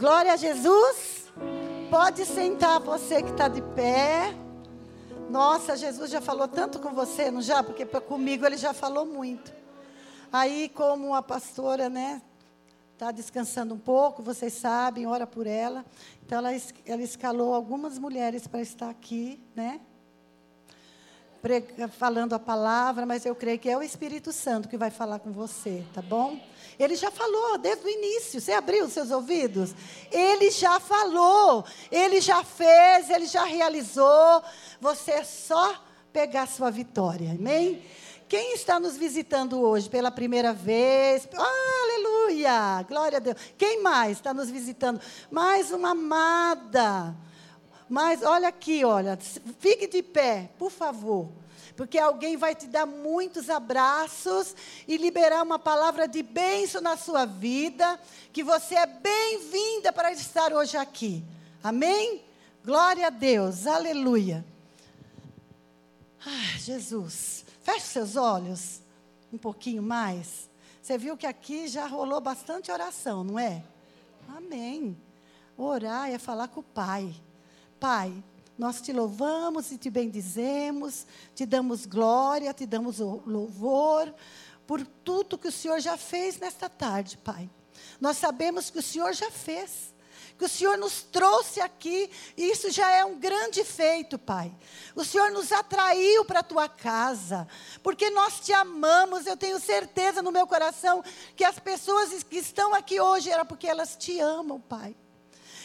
Glória a Jesus. Pode sentar você que está de pé. Nossa, Jesus já falou tanto com você, não já? Porque comigo ele já falou muito. Aí, como a pastora, né, está descansando um pouco, vocês sabem, ora por ela. Então, ela, ela escalou algumas mulheres para estar aqui, né? Falando a palavra, mas eu creio que é o Espírito Santo que vai falar com você, tá bom? Ele já falou desde o início. Você abriu os seus ouvidos? Ele já falou, ele já fez, ele já realizou. Você é só pegar sua vitória, amém? Quem está nos visitando hoje pela primeira vez? Oh, aleluia! Glória a Deus. Quem mais está nos visitando? Mais uma amada mas olha aqui, olha, fique de pé, por favor. Porque alguém vai te dar muitos abraços e liberar uma palavra de bênção na sua vida, que você é bem-vinda para estar hoje aqui. Amém? Glória a Deus, aleluia. Ah, Jesus, feche seus olhos um pouquinho mais. Você viu que aqui já rolou bastante oração, não é? Amém. Orar é falar com o Pai. Pai, nós te louvamos e te bendizemos, te damos glória, te damos louvor por tudo que o Senhor já fez nesta tarde, Pai. Nós sabemos que o Senhor já fez, que o Senhor nos trouxe aqui, e isso já é um grande feito, Pai. O Senhor nos atraiu para a tua casa, porque nós te amamos. Eu tenho certeza no meu coração que as pessoas que estão aqui hoje era porque elas te amam, Pai.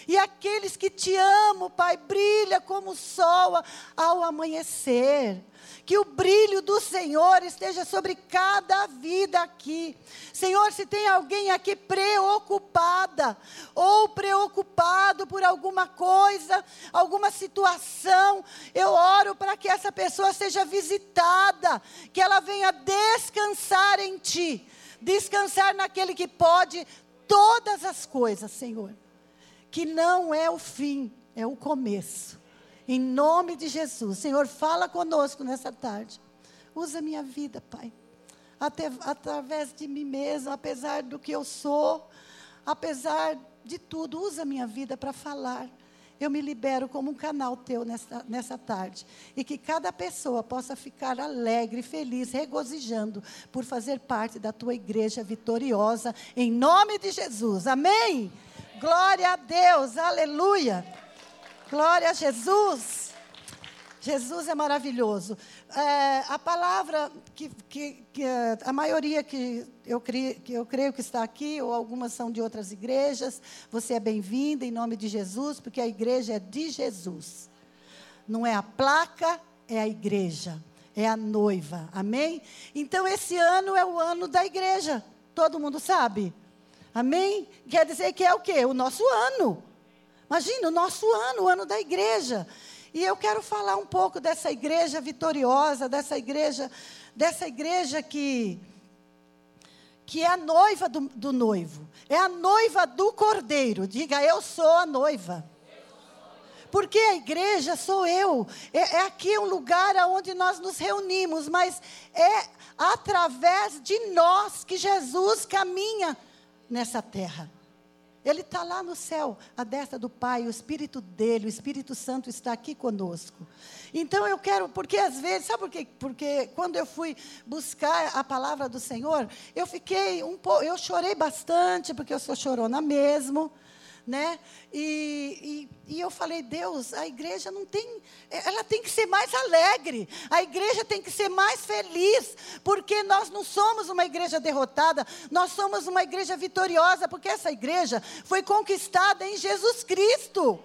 E aqueles que te amam, Pai, brilha como o sol ao amanhecer. Que o brilho do Senhor esteja sobre cada vida aqui. Senhor, se tem alguém aqui preocupada ou preocupado por alguma coisa, alguma situação, eu oro para que essa pessoa seja visitada, que ela venha descansar em Ti, descansar naquele que pode todas as coisas, Senhor que não é o fim, é o começo. Em nome de Jesus. Senhor, fala conosco nessa tarde. Usa minha vida, Pai. Até, através de mim mesmo, apesar do que eu sou, apesar de tudo, usa minha vida para falar. Eu me libero como um canal teu nessa, nessa tarde. E que cada pessoa possa ficar alegre, feliz, regozijando por fazer parte da tua igreja vitoriosa, em nome de Jesus. Amém? Glória a Deus, aleluia. Glória a Jesus. Jesus é maravilhoso. É, a palavra que, que, que, a maioria que eu, creio, que eu creio que está aqui, ou algumas são de outras igrejas, você é bem-vinda em nome de Jesus, porque a igreja é de Jesus. Não é a placa, é a igreja, é a noiva. Amém? Então, esse ano é o ano da igreja. Todo mundo sabe? Amém? Quer dizer que é o quê? O nosso ano. Imagina, o nosso ano, o ano da igreja. E eu quero falar um pouco dessa igreja vitoriosa, dessa igreja, dessa igreja que que é a noiva do, do noivo, é a noiva do cordeiro. Diga, eu sou a noiva. Porque a igreja sou eu. É, é aqui um lugar onde nós nos reunimos, mas é através de nós que Jesus caminha nessa terra. Ele está lá no céu, a destra do Pai, o Espírito dele, o Espírito Santo está aqui conosco. Então eu quero, porque às vezes, sabe por quê? Porque quando eu fui buscar a palavra do Senhor, eu fiquei um pouco, eu chorei bastante, porque eu sou chorona mesmo né? E, e, e, eu falei, Deus, a igreja não tem, ela tem que ser mais alegre, a igreja tem que ser mais feliz, porque nós não somos uma igreja derrotada, nós somos uma igreja vitoriosa, porque essa igreja foi conquistada em Jesus Cristo.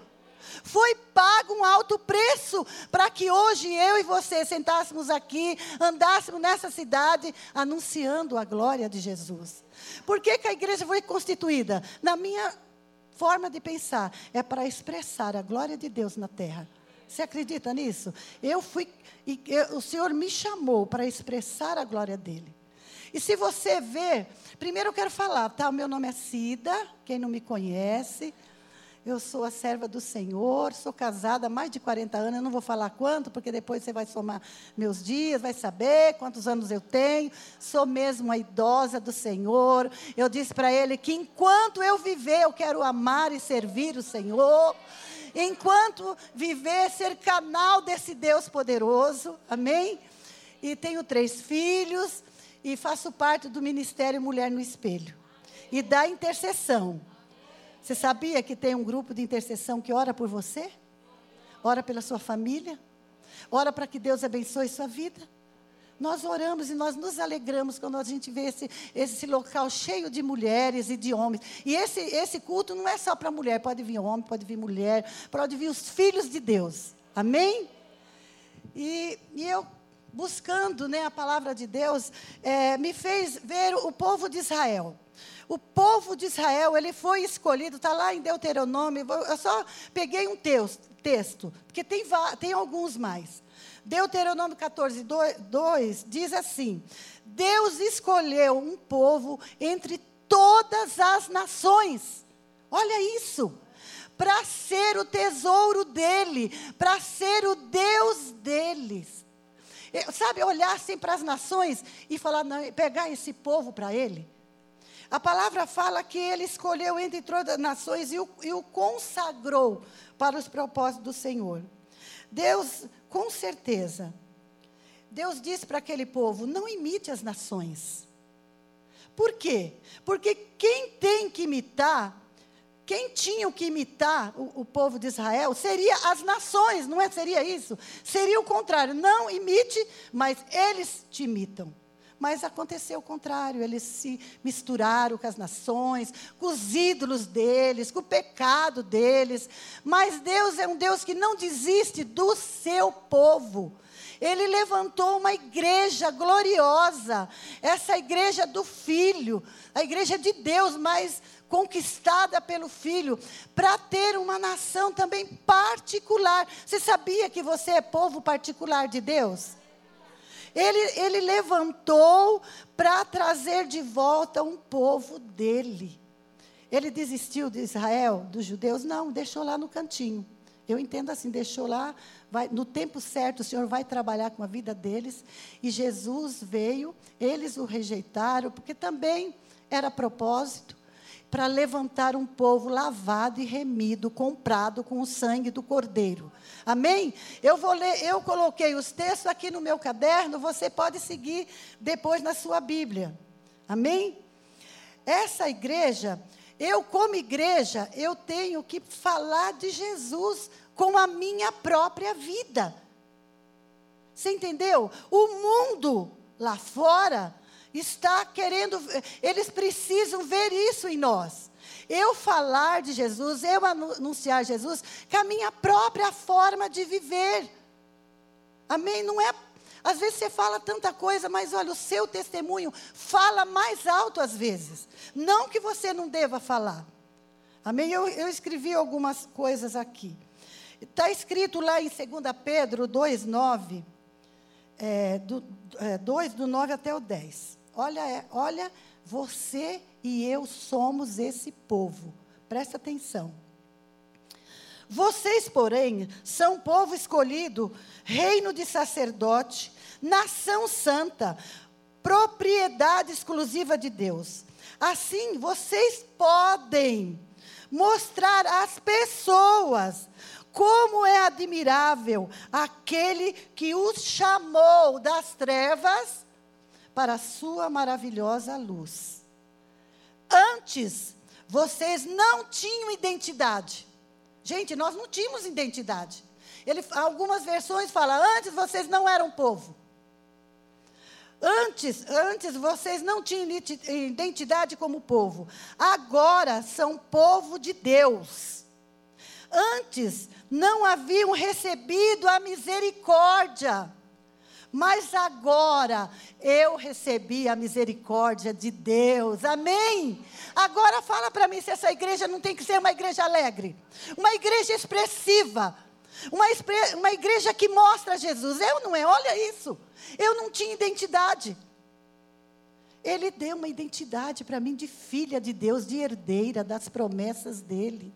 Foi pago um alto preço para que hoje eu e você sentássemos aqui, andássemos nessa cidade anunciando a glória de Jesus. Por que, que a igreja foi constituída? Na minha forma de pensar é para expressar a glória de Deus na terra. Você acredita nisso? Eu fui, e, eu, o Senhor me chamou para expressar a glória dele. E se você vê, primeiro eu quero falar, tá? O meu nome é Cida, quem não me conhece. Eu sou a serva do Senhor, sou casada há mais de 40 anos, eu não vou falar quanto, porque depois você vai somar meus dias, vai saber quantos anos eu tenho. Sou mesmo a idosa do Senhor. Eu disse para ele que enquanto eu viver, eu quero amar e servir o Senhor. Enquanto viver, ser canal desse Deus poderoso. Amém? E tenho três filhos e faço parte do Ministério Mulher no Espelho. E da intercessão. Você sabia que tem um grupo de intercessão que ora por você? Ora pela sua família? Ora para que Deus abençoe sua vida? Nós oramos e nós nos alegramos quando a gente vê esse, esse local cheio de mulheres e de homens. E esse, esse culto não é só para mulher, pode vir homem, pode vir mulher, pode vir os filhos de Deus. Amém? E, e eu, buscando né, a palavra de Deus, é, me fez ver o povo de Israel. O povo de Israel, ele foi escolhido, está lá em Deuteronômio, eu só peguei um texto, texto porque tem, tem alguns mais. Deuteronômio 14, 2 diz assim: Deus escolheu um povo entre todas as nações. Olha isso. Para ser o tesouro dele, para ser o Deus deles. Sabe, olhar assim para as nações e falar, não, pegar esse povo para ele. A palavra fala que ele escolheu entre todas as nações e o, e o consagrou para os propósitos do Senhor. Deus, com certeza, Deus disse para aquele povo: não imite as nações. Por quê? Porque quem tem que imitar, quem tinha que imitar o, o, povo de Israel seria as nações, não é? Seria isso? Seria o contrário. Não imite, mas eles te imitam. Mas aconteceu o contrário, eles se misturaram com as nações, com os ídolos deles, com o pecado deles. Mas Deus é um Deus que não desiste do seu povo. Ele levantou uma igreja gloriosa, essa igreja do Filho, a igreja de Deus, mas conquistada pelo Filho, para ter uma nação também particular. Você sabia que você é povo particular de Deus? Ele, ele levantou para trazer de volta um povo dele. Ele desistiu de Israel, dos judeus? Não, deixou lá no cantinho. Eu entendo assim, deixou lá, vai, no tempo certo o Senhor vai trabalhar com a vida deles. E Jesus veio, eles o rejeitaram, porque também era propósito para levantar um povo lavado e remido, comprado com o sangue do Cordeiro. Amém? Eu vou ler, eu coloquei os textos aqui no meu caderno, você pode seguir depois na sua Bíblia. Amém? Essa igreja, eu como igreja, eu tenho que falar de Jesus com a minha própria vida. Você entendeu? O mundo lá fora está querendo, eles precisam ver isso em nós. Eu falar de Jesus, eu anunciar Jesus, com a minha própria forma de viver. Amém? Não é. Às vezes você fala tanta coisa, mas olha, o seu testemunho fala mais alto às vezes. Não que você não deva falar. Amém? Eu, eu escrevi algumas coisas aqui. Está escrito lá em 2 Pedro 2,9, é, do, é, 2 do 9 até o 10. Olha, é, olha, você e eu somos esse povo. Presta atenção. Vocês, porém, são povo escolhido, reino de sacerdote, nação santa, propriedade exclusiva de Deus. Assim, vocês podem mostrar às pessoas como é admirável aquele que os chamou das trevas para a sua maravilhosa luz. Antes, vocês não tinham identidade. Gente, nós não tínhamos identidade. Ele, algumas versões falam, antes vocês não eram povo. Antes, antes vocês não tinham identidade como povo. Agora são povo de Deus. Antes não haviam recebido a misericórdia mas agora eu recebi a misericórdia de Deus. Amém? Agora fala para mim se essa igreja não tem que ser uma igreja alegre, uma igreja expressiva, uma, uma igreja que mostra Jesus. Eu não é? Olha isso. Eu não tinha identidade. Ele deu uma identidade para mim de filha de Deus, de herdeira das promessas dele.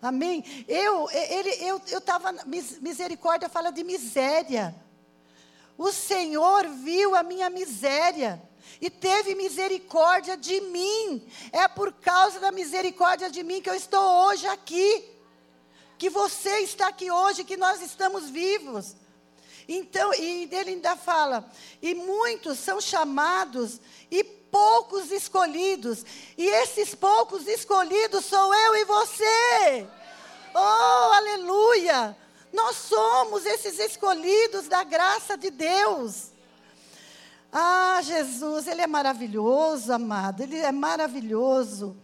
Amém? Eu, ele, eu estava. Misericórdia fala de miséria. O Senhor viu a minha miséria e teve misericórdia de mim. É por causa da misericórdia de mim que eu estou hoje aqui. Que você está aqui hoje, que nós estamos vivos. Então, e ele ainda fala: e muitos são chamados e poucos escolhidos. E esses poucos escolhidos sou eu e você. Oh, aleluia! Nós somos esses escolhidos da graça de Deus. Ah, Jesus, Ele é maravilhoso, amado, Ele é maravilhoso.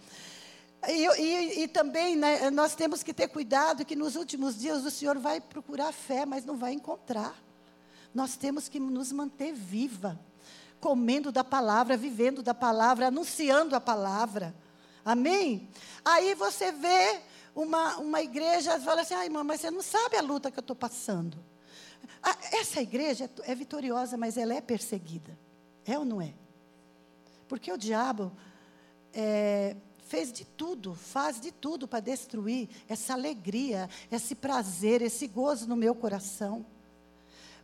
E, e, e, também né, nós temos que ter cuidado que nos últimos dias o Senhor vai procurar fé, mas não vai encontrar. Nós temos que nos manter viva comendo da palavra, vivendo da palavra, anunciando a palavra. Amém? Aí você vê uma, uma igreja fala assim: ai, irmã, mas você não sabe a luta que eu estou passando. Ah, essa igreja é, é vitoriosa, mas ela é perseguida. É ou não é? Porque o diabo é, fez de tudo, faz de tudo para destruir essa alegria, esse prazer, esse gozo no meu coração.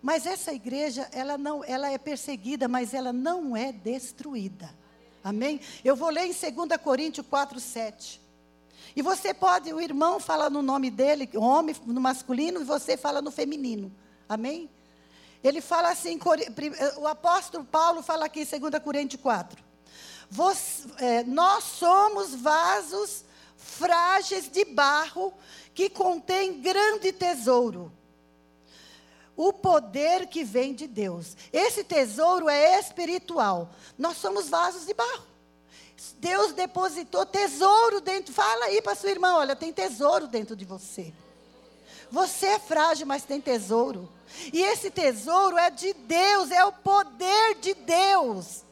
Mas essa igreja, ela não, ela é perseguida, mas ela não é destruída. Amém? Eu vou ler em 2 Coríntios 4, 7. E você pode, o irmão fala no nome dele, homem no masculino, e você fala no feminino. Amém? Ele fala assim, o apóstolo Paulo fala aqui em 2 Coríntios 4. Você, é, nós somos vasos frágeis de barro que contém grande tesouro o poder que vem de Deus. Esse tesouro é espiritual. Nós somos vasos de barro. Deus depositou tesouro dentro. Fala aí para sua irmã: olha, tem tesouro dentro de você. Você é frágil, mas tem tesouro. E esse tesouro é de Deus, é o poder de Deus.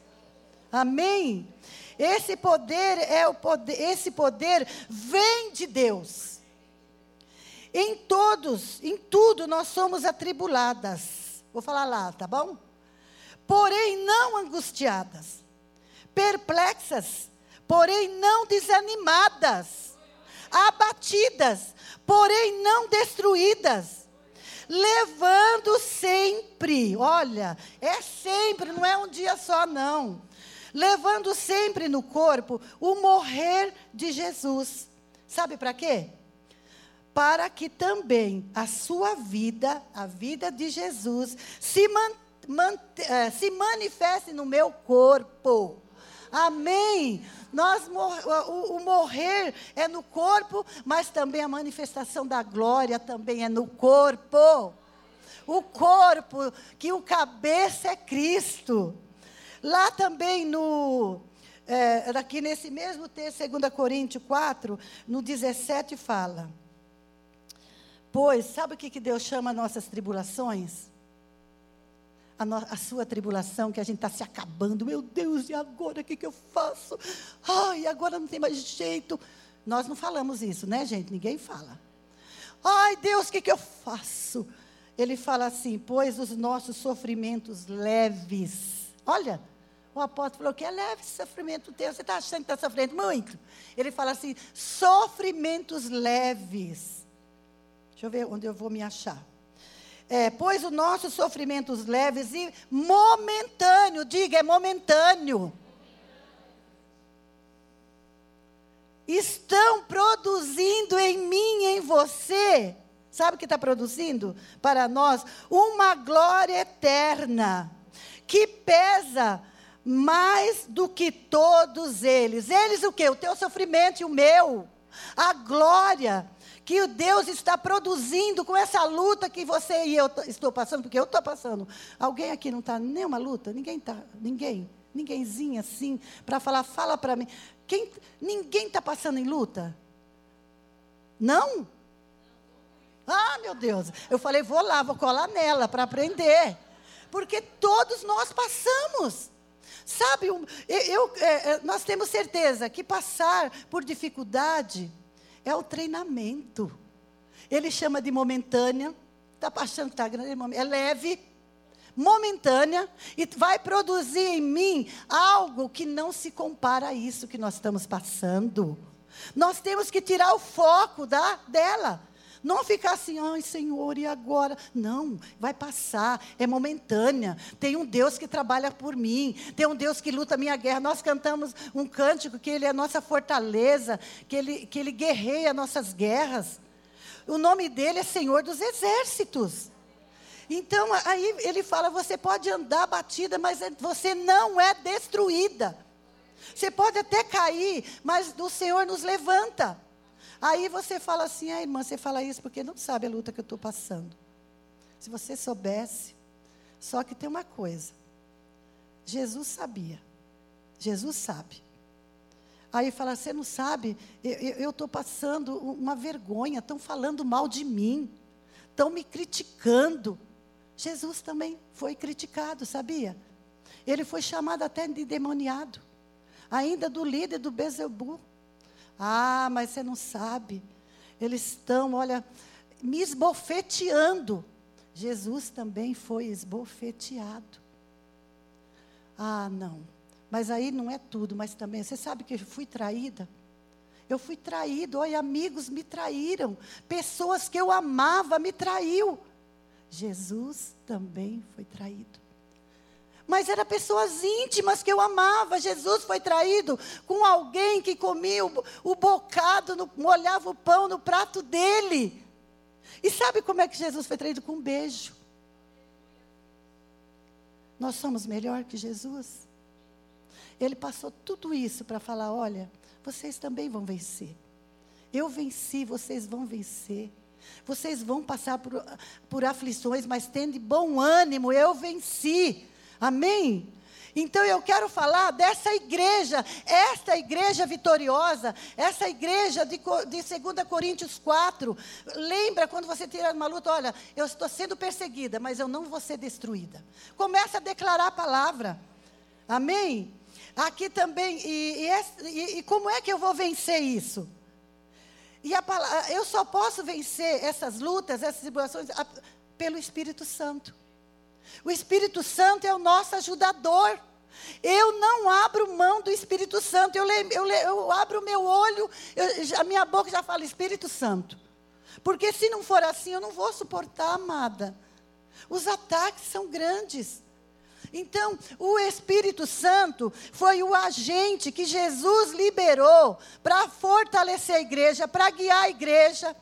Amém? Esse poder é o poder, esse poder vem de Deus. Em todos, em tudo nós somos atribuladas. Vou falar lá, tá bom? Porém não angustiadas, perplexas, porém não desanimadas, abatidas, porém não destruídas, levando sempre, olha, é sempre, não é um dia só não. Levando sempre no corpo o morrer de Jesus. Sabe para quê? para que também a sua vida, a vida de Jesus, se, man, man, eh, se manifeste no meu corpo. Amém. Nós, o, o, morrer é no corpo, mas também a manifestação da glória também é no corpo. O corpo, que o cabeça é Cristo. Lá também no. É, aqui nesse mesmo texto, 2 Coríntios 4, no 17, fala. Pois, sabe o que, que Deus chama nossas tribulações? A, no, a, sua tribulação, que a gente está se acabando. Meu Deus, e agora o que, que eu faço? Ai, agora não tem mais jeito. Nós não falamos isso, né, gente? Ninguém fala. Ai, Deus, o que, que eu faço? Ele fala assim: pois os nossos sofrimentos leves. Olha, o apóstolo falou que é leve esse sofrimento teu. Você está achando que está sofrendo muito? Ele fala assim: sofrimentos leves Deixa eu ver onde eu vou me achar. É, pois os nossos sofrimentos leves e momentâneo, diga, é momentâneo. Estão produzindo em mim em você, sabe o que está produzindo? Para nós, uma glória eterna, que pesa mais do que todos eles. Eles o quê? O teu sofrimento e o meu. A glória que Deus está produzindo com essa luta que você e eu estou passando, porque eu estou passando. Alguém aqui não está nenhuma luta? Ninguém está, ninguém, ninguémzinho assim, para falar, fala para mim. Quem, ninguém está passando em luta? Não? Ah, meu Deus. Eu falei, vou lá, vou colar nela para aprender. Porque todos nós passamos. Sabe, eu, eu, é, é, nós temos certeza que passar por dificuldade é o treinamento. Ele chama de momentânea. Está achando que está grande? É, é leve, momentânea, e vai produzir em mim algo que não se compara a isso que nós estamos passando. Nós temos que tirar o foco da, dela. Não ficar assim, ai Senhor, e agora? Não, vai passar, é momentânea. Tem um Deus que trabalha por mim, tem um Deus que luta a minha guerra. Nós cantamos um cântico que Ele é nossa fortaleza, que Ele, que ele guerreia nossas guerras. O nome dele é Senhor dos Exércitos. Então, aí ele fala: você pode andar batida, mas você não é destruída. Você pode até cair, mas o Senhor nos levanta. Aí você fala assim, ah, irmã, você fala isso porque não sabe a luta que eu estou passando. Se você soubesse, só que tem uma coisa. Jesus sabia. Jesus sabe. Aí fala, você não sabe, eu estou passando uma vergonha, estão falando mal de mim, estão me criticando. Jesus também foi criticado, sabia? Ele foi chamado até de demoniado, ainda do líder do Bezebu. Ah, mas você não sabe. Eles estão, olha, me esbofeteando. Jesus também foi esbofeteado. Ah, não. Mas aí não é tudo, mas também, você sabe que eu fui traída? Eu fui traído, olha, amigos me traíram, pessoas que eu amava me traiu. Jesus também foi traído mas eram pessoas íntimas que eu amava. Jesus foi traído com alguém que comia o, o bocado, no, molhava o pão no prato dele. E sabe como é que Jesus foi traído? Com um beijo. Nós somos melhor que Jesus. Ele passou tudo isso para falar: olha, vocês também vão vencer. Eu venci, vocês vão vencer. Vocês vão passar por, por aflições, mas tendo bom ânimo, eu venci. Amém? Então eu quero falar dessa igreja, esta igreja vitoriosa, essa igreja de, de 2 Coríntios 4. Lembra quando você tira uma luta, olha, eu estou sendo perseguida, mas eu não vou ser destruída. Começa a declarar a palavra. Amém? Aqui também, e, e, e como é que eu vou vencer isso? E a, eu só posso vencer essas lutas, essas tribulações, pelo Espírito Santo. O Espírito Santo é o nosso ajudador. Eu não abro mão do Espírito Santo. Eu, eu, eu abro o meu olho, eu, a minha boca já fala Espírito Santo. Porque se não for assim, eu não vou suportar, amada. Os ataques são grandes. Então, o Espírito Santo foi o agente que Jesus liberou para fortalecer a igreja, para guiar a igreja.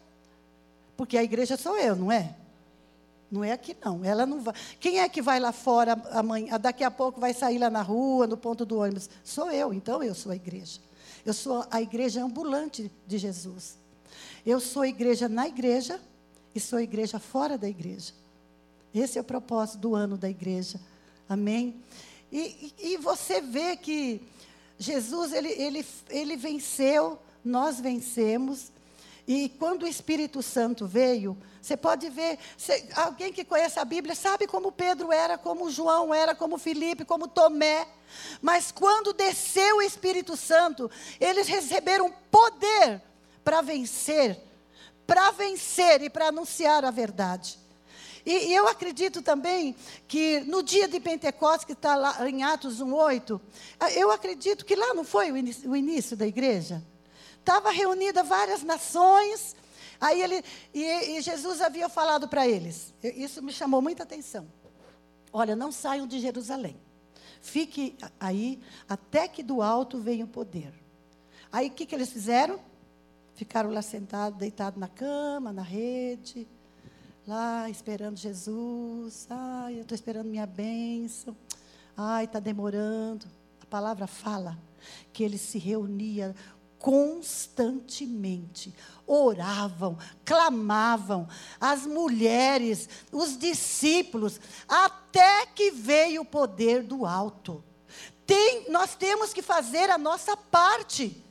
Porque a igreja sou eu, não é? Não é aqui não. Ela não vai. Quem é que vai lá fora amanhã? Daqui a pouco vai sair lá na rua, no ponto do ônibus? Sou eu. Então eu sou a igreja. Eu sou a igreja ambulante de Jesus. Eu sou igreja na igreja e sou igreja fora da igreja. Esse é o propósito do ano da igreja. Amém? E, e, e você vê que Jesus, ele, ele, ele venceu, nós vencemos. E quando o Espírito Santo veio, você pode ver, alguém que conhece a Bíblia sabe como Pedro era, como João era, como Felipe, como Tomé. Mas quando desceu o Espírito Santo, eles receberam poder para vencer, para vencer e para anunciar a verdade. E, e, eu acredito também que no dia de Pentecostes, que está lá em Atos 1,8, eu acredito que lá não foi o início, o início da igreja. Estava reunida várias nações, Aí ele, e, e Jesus havia falado para eles, isso me chamou muita atenção. Olha, não saiam de Jerusalém. Fique aí até que do alto venha o poder. Aí o que, que eles fizeram? Ficaram lá sentados, deitados na cama, na rede, lá esperando Jesus. Ai, eu estou esperando minha bênção. Ai, está demorando. A palavra fala que eles se reuniam constantemente oravam, clamavam, as mulheres, os discípulos, até que veio o poder do alto. Tem, nós temos que fazer a nossa parte.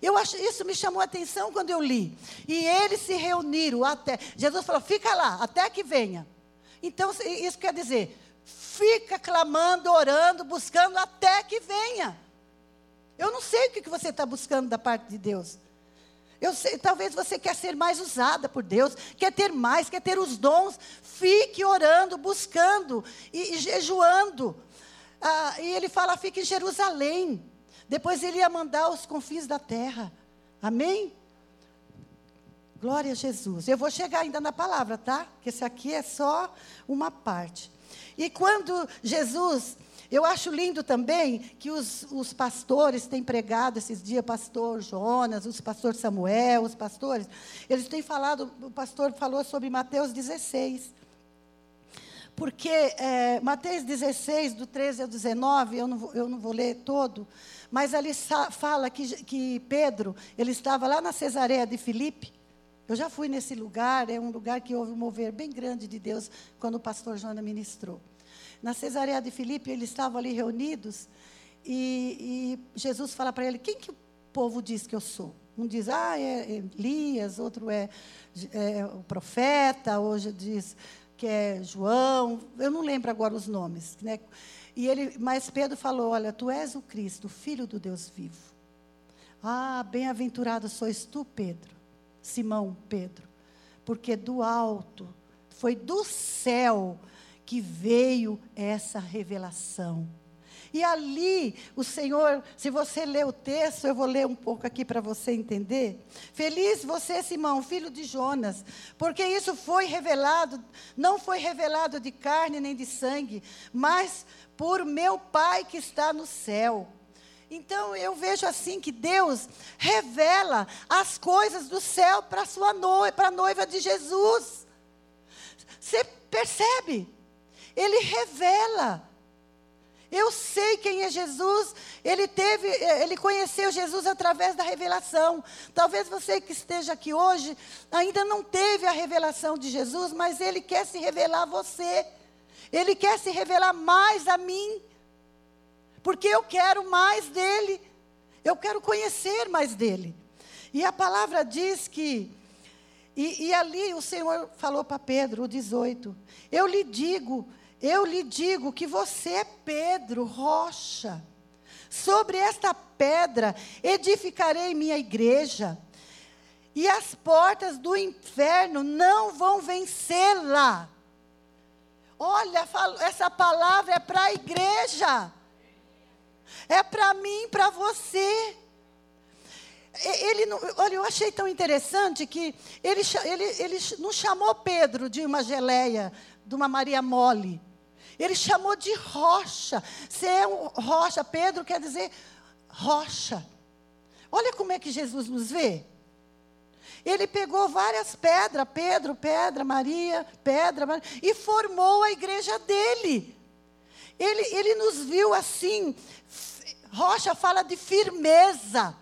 Eu acho, isso me chamou a atenção quando eu li. E eles se reuniram até. Jesus falou: fica lá, até que venha. Então, isso quer dizer, fica clamando, orando, buscando até que venha. Eu não sei o que você está buscando da parte de Deus. Eu sei, talvez você quer ser mais usada por Deus, quer ter mais, quer ter os dons. Fique orando, buscando e, e jejuando. Ah, e ele fala: fique em Jerusalém. Depois ele ia mandar os confins da terra. Amém? Glória a Jesus. Eu vou chegar ainda na palavra, tá? Porque esse aqui é só uma parte. E quando Jesus eu acho lindo também que os, os pastores têm pregado esses dias, pastor Jonas, os pastor Samuel, os pastores, eles têm falado, o pastor falou sobre Mateus 16. Porque é, Mateus 16, do 13 ao 19, eu não, vou, eu não vou ler todo, mas ali fala que, que Pedro, ele estava lá na Cesareia de Filipe, eu já fui nesse lugar, é um lugar que houve um mover bem grande de Deus quando o pastor Jonas ministrou. Na Cesareia de Filipe, eles estavam ali reunidos e, e Jesus fala para ele: Quem que o povo diz que eu sou? Um diz, ah, é Elias, outro é, é o profeta, hoje diz que é João, eu não lembro agora os nomes. Né? E ele, mas Pedro falou: Olha, tu és o Cristo, Filho do Deus vivo. Ah, bem-aventurado sois tu, Pedro, Simão Pedro, porque do alto, foi do céu que veio essa revelação. E ali, o Senhor, se você ler o texto, eu vou ler um pouco aqui para você entender. Feliz você, Simão, filho de Jonas, porque isso foi revelado, não foi revelado de carne nem de sangue, mas por meu Pai que está no céu. Então eu vejo assim que Deus revela as coisas do céu para sua noiva, para a noiva de Jesus. Você percebe? Ele revela. Eu sei quem é Jesus. Ele teve, ele conheceu Jesus através da revelação. Talvez você que esteja aqui hoje ainda não teve a revelação de Jesus, mas ele quer se revelar a você. Ele quer se revelar mais a mim. Porque eu quero mais dele. Eu quero conhecer mais dele. E a palavra diz que e, e ali o Senhor falou para Pedro, o 18: Eu lhe digo eu lhe digo que você é Pedro, rocha. Sobre esta pedra edificarei minha igreja, e as portas do inferno não vão vencê-la. Olha, essa palavra é para a igreja, é para mim, para você. Ele, olha, eu achei tão interessante que ele, ele, ele não chamou Pedro de uma geleia, de uma Maria Mole. Ele chamou de rocha. Você é um rocha. Pedro quer dizer rocha. Olha como é que Jesus nos vê. Ele pegou várias pedras, Pedro, pedra, Maria, pedra, Maria, e formou a igreja dele. Ele, ele nos viu assim. Rocha fala de firmeza,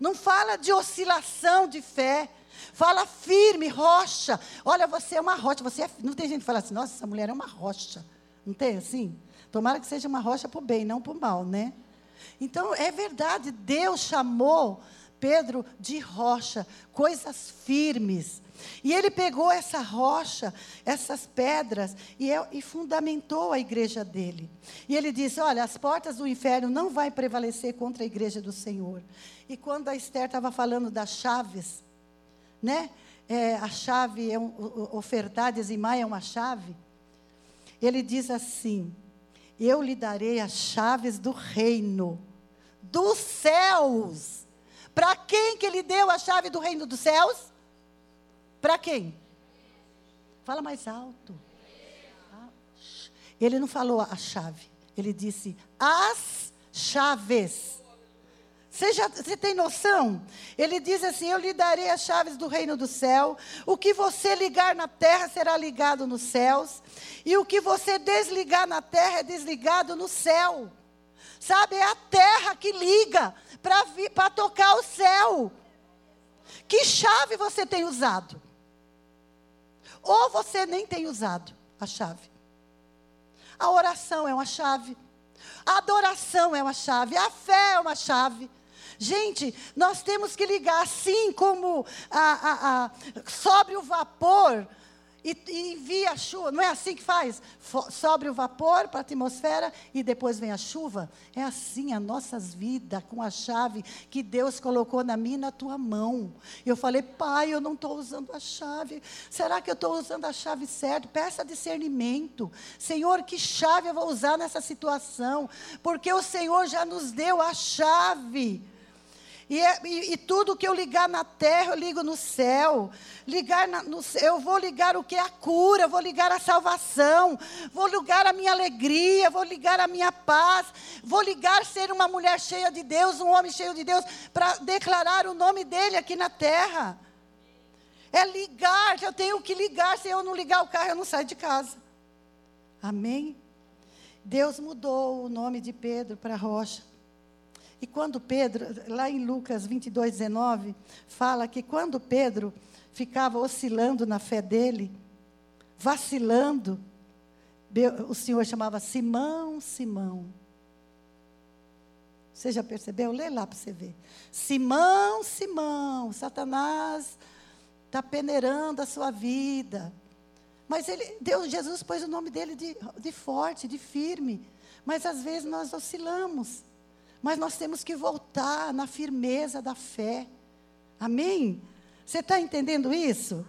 não fala de oscilação de fé. Fala firme, rocha. Olha, você é uma rocha. Você é... Não tem gente que fala assim, nossa, essa mulher é uma rocha. Não tem assim? Tomara que seja uma rocha para o bem, não para o mal, né? Então, é verdade, Deus chamou Pedro de rocha, coisas firmes. E ele pegou essa rocha, essas pedras, e, é, e, fundamentou a igreja dele. E ele disse: Olha, as portas do inferno não vão prevalecer contra a igreja do Senhor. E quando a Esther estava falando das chaves, né? É, a chave, é um, ofertar, dizimar é uma chave ele diz assim: Eu lhe darei as chaves do reino, dos céus. Para quem que ele deu a chave do reino dos céus? Para quem? Fala mais alto. Ele não falou a chave, ele disse as chaves. Você, já, você tem noção? Ele diz assim: Eu lhe darei as chaves do reino do céu. O que você ligar na terra será ligado nos céus. E o que você desligar na terra é desligado no céu. Sabe, é a terra que liga para tocar o céu. Que chave você tem usado? Ou você nem tem usado a chave? A oração é uma chave. A adoração é uma chave. A fé é uma chave. Gente, nós temos que ligar assim como a, a, a, sobre o vapor e, e envia a chuva. Não é assim que faz? Sobre o vapor para a atmosfera e depois vem a chuva. É assim a nossas vidas, com a chave que Deus colocou na minha na tua mão. Eu falei, pai, eu não estou usando a chave. Será que eu estou usando a chave certa? Peça discernimento. Senhor, que chave eu vou usar nessa situação? Porque o Senhor já nos deu a chave. E, é, e, e, tudo que eu ligar na terra, eu ligo no céu. Ligar na, no, eu vou ligar o que? A cura, vou ligar a salvação, vou ligar a minha alegria, vou ligar a minha paz, vou ligar ser uma mulher cheia de Deus, um homem cheio de Deus, para declarar o nome dele aqui na terra. É ligar, eu tenho que ligar, se eu não ligar o carro, eu não saio de casa. Amém? Deus mudou o nome de Pedro para Rocha. E quando Pedro, lá em Lucas 22, 19, fala que quando Pedro ficava oscilando na fé dele, vacilando, o Senhor chamava Simão, Simão. Você já percebeu? Lê lá para você ver. Simão, Simão, Satanás está peneirando a sua vida. Mas ele, Deus, Jesus pôs o nome dele de, de forte, de firme. Mas às vezes nós oscilamos. Mas nós temos que voltar na firmeza da fé. Amém? Você está entendendo isso?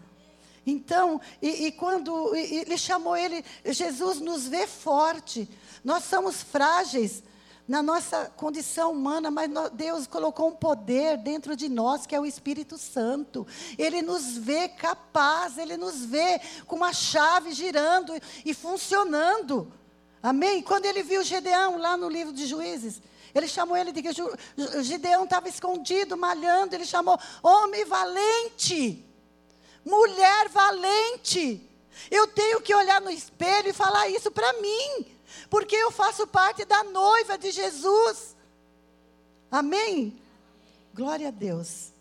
Então, e, e quando e, ele chamou ele, Jesus nos vê forte. Nós somos frágeis na nossa condição humana, mas Deus colocou um poder dentro de nós, que é o Espírito Santo. Ele nos vê capaz, ele nos vê com uma chave girando e funcionando. Amém? Quando ele viu Gedeão lá no livro de Juízes, ele chamou ele de que Gideão estava escondido, malhando. Ele chamou homem valente, mulher valente. Eu tenho que olhar no espelho e falar isso para mim, porque eu faço parte da noiva de Jesus. Amém? Glória a Deus.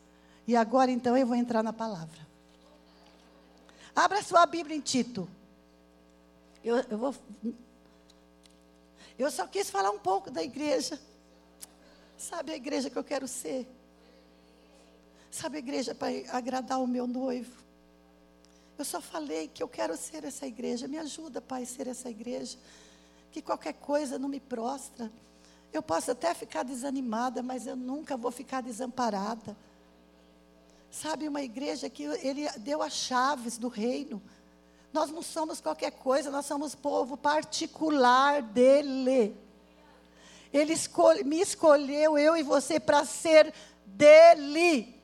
E agora então eu vou entrar na palavra. Abra sua Bíblia em Tito. Eu, eu vou. Eu só quis falar um pouco da igreja. Sabe a igreja que eu quero ser? Sabe a igreja para agradar o meu noivo? Eu só falei que eu quero ser essa igreja. Me ajuda, Pai, a ser essa igreja. Que qualquer coisa não me prostra. Eu posso até ficar desanimada, mas eu nunca vou ficar desamparada. Sabe, uma igreja que ele deu as chaves do reino. Nós não somos qualquer coisa, nós somos povo particular dele. Ele escolhe, me escolheu, eu e você, para ser dele.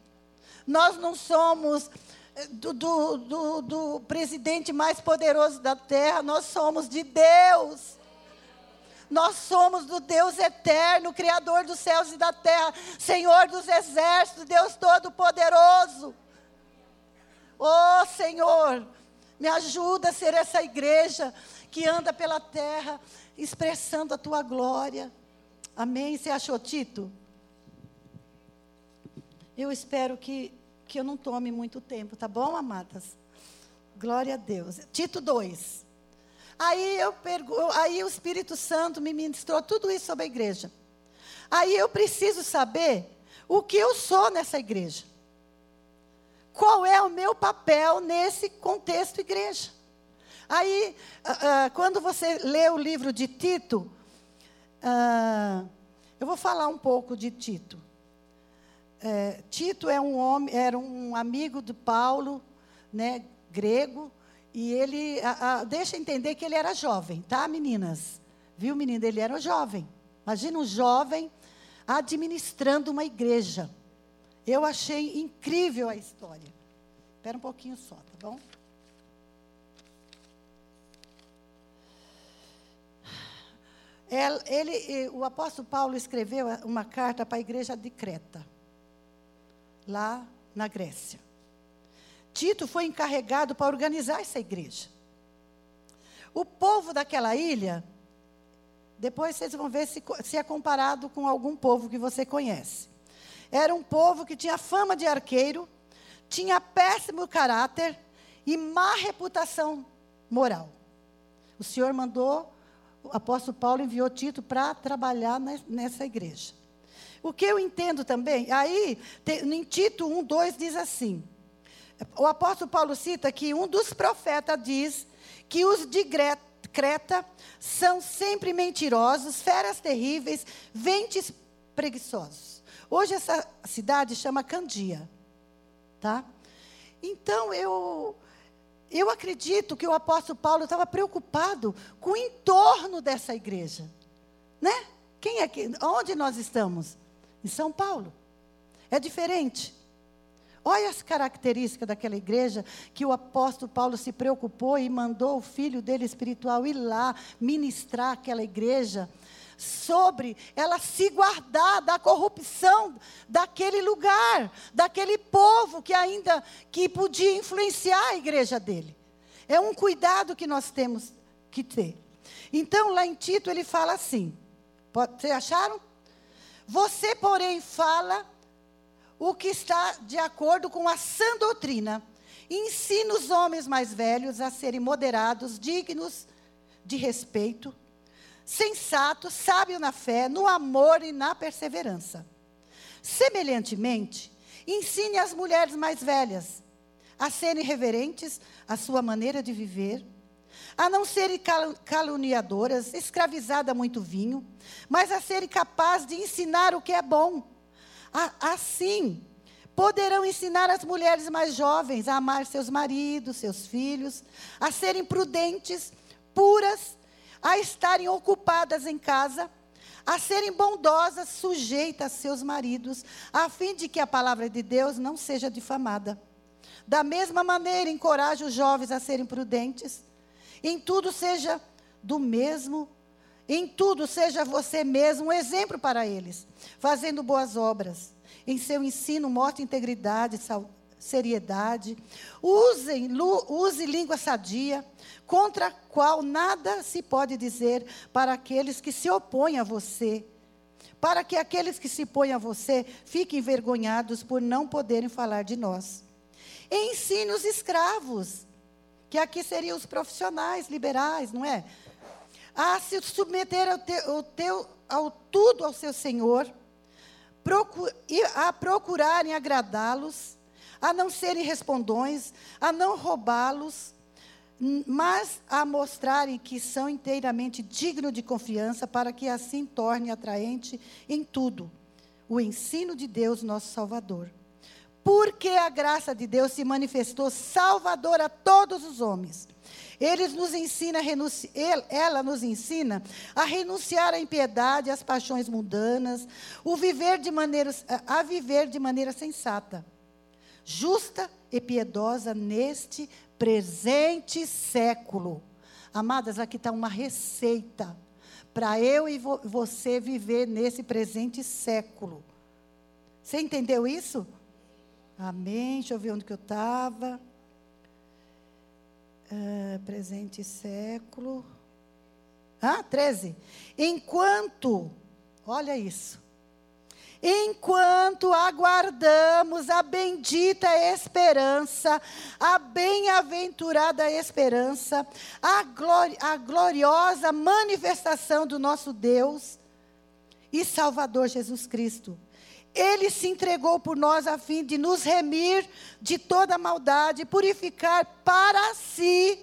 Nós não somos eh, do, do, do, do, presidente mais poderoso da terra, nós somos de Deus. Nós somos do Deus eterno, Criador dos céus e da terra, Senhor dos exércitos, Deus Todo-Poderoso. Oh Senhor, me ajuda a ser essa igreja que anda pela terra expressando a tua glória. Amém? Você achou, Tito? Eu espero que, que eu não tome muito tempo, tá bom, amadas? Glória a Deus. Tito 2. Aí, eu pergu aí o Espírito Santo me ministrou tudo isso sobre a igreja. Aí eu preciso saber o que eu sou nessa igreja. Qual é o meu papel nesse contexto igreja? Aí, uh, uh, quando você lê o livro de Tito, ah, eu vou falar um pouco de Tito. É, Tito é um homem, era um amigo de Paulo, né, grego, e ele a, a, deixa entender que ele era jovem, tá, meninas? Viu, menina? Ele era jovem. Imagina um jovem administrando uma igreja. Eu achei incrível a história. Espera um pouquinho só, tá bom? Ele, o apóstolo Paulo escreveu uma carta para a igreja de Creta, lá na Grécia. Tito foi encarregado para organizar essa igreja. O povo daquela ilha, depois vocês vão ver se, se é comparado com algum povo que você conhece. Era um povo que tinha fama de arqueiro, tinha péssimo caráter e má reputação moral. O Senhor mandou o apóstolo Paulo enviou Tito para trabalhar nessa igreja. O que eu entendo também, aí, em Tito 1, 2 diz assim: o apóstolo Paulo cita que um dos profetas diz que os de Creta são sempre mentirosos, feras terríveis, ventes preguiçosos. Hoje essa cidade chama Candia, tá? Então eu eu acredito que o apóstolo Paulo estava preocupado com o entorno dessa igreja. Né? Quem é que, onde nós estamos? Em São Paulo. É diferente. Olha as características daquela igreja que o apóstolo Paulo se preocupou e mandou o filho dele espiritual ir lá ministrar aquela igreja sobre ela se guardar da corrupção daquele lugar, daquele povo que ainda que podia influenciar a igreja dele. É um cuidado que nós temos que ter. Então, lá em Tito ele fala assim: vocês acharam? Você, porém, fala o que está de acordo com a sã doutrina. Ensina os homens mais velhos a serem moderados, dignos de respeito, sensato, sábio na fé, no amor e na perseverança. Semelhantemente, ensine as mulheres mais velhas a serem reverentes à sua maneira de viver, a não serem caluniadoras, escravizadas a muito vinho, mas a serem capazes de ensinar o que é bom. Assim, poderão ensinar as mulheres mais jovens a amar seus maridos, seus filhos, a serem prudentes, puras, a estarem ocupadas em casa, a serem bondosas, sujeitas a seus maridos, a fim de que a palavra de Deus não seja difamada. Da mesma maneira, encoraje os jovens a serem prudentes. Em tudo seja do mesmo, em tudo seja você mesmo um exemplo para eles, fazendo boas obras. Em seu ensino, mostre integridade, seriedade. Usem, use língua sadia, contra a qual nada se pode dizer para aqueles que se opõem a você. Para que aqueles que se põem a você fiquem envergonhados por não poderem falar de nós. Ensine os escravos, que aqui seriam os profissionais liberais, não é? A se submeter ao, te, ao, teu, ao tudo ao seu Senhor, a procurarem agradá-los, a não serem respondões, a não roubá-los, mas a mostrarem que são inteiramente dignos de confiança, para que assim torne atraente em tudo o ensino de Deus, nosso Salvador. Porque a graça de Deus se manifestou salvadora a todos os homens. Ele nos ensina ela nos ensina a renunciar à impiedade, às paixões mundanas, o viver de maneira, a viver de maneira sensata justa e piedosa neste presente século. Amadas, aqui está uma receita para eu e vo você viver nesse presente século. Você entendeu isso? Amém. Deixa eu ver onde que eu estava. Uh, ah, presente século. Ah, 13. Enquanto, olha isso enquanto aguardamos a bendita esperança, a bem-aventurada esperança, a, glori a gloriosa manifestação do nosso Deus e Salvador Jesus Cristo. Ele se entregou por nós a fim de nos remir de toda maldade, purificar para si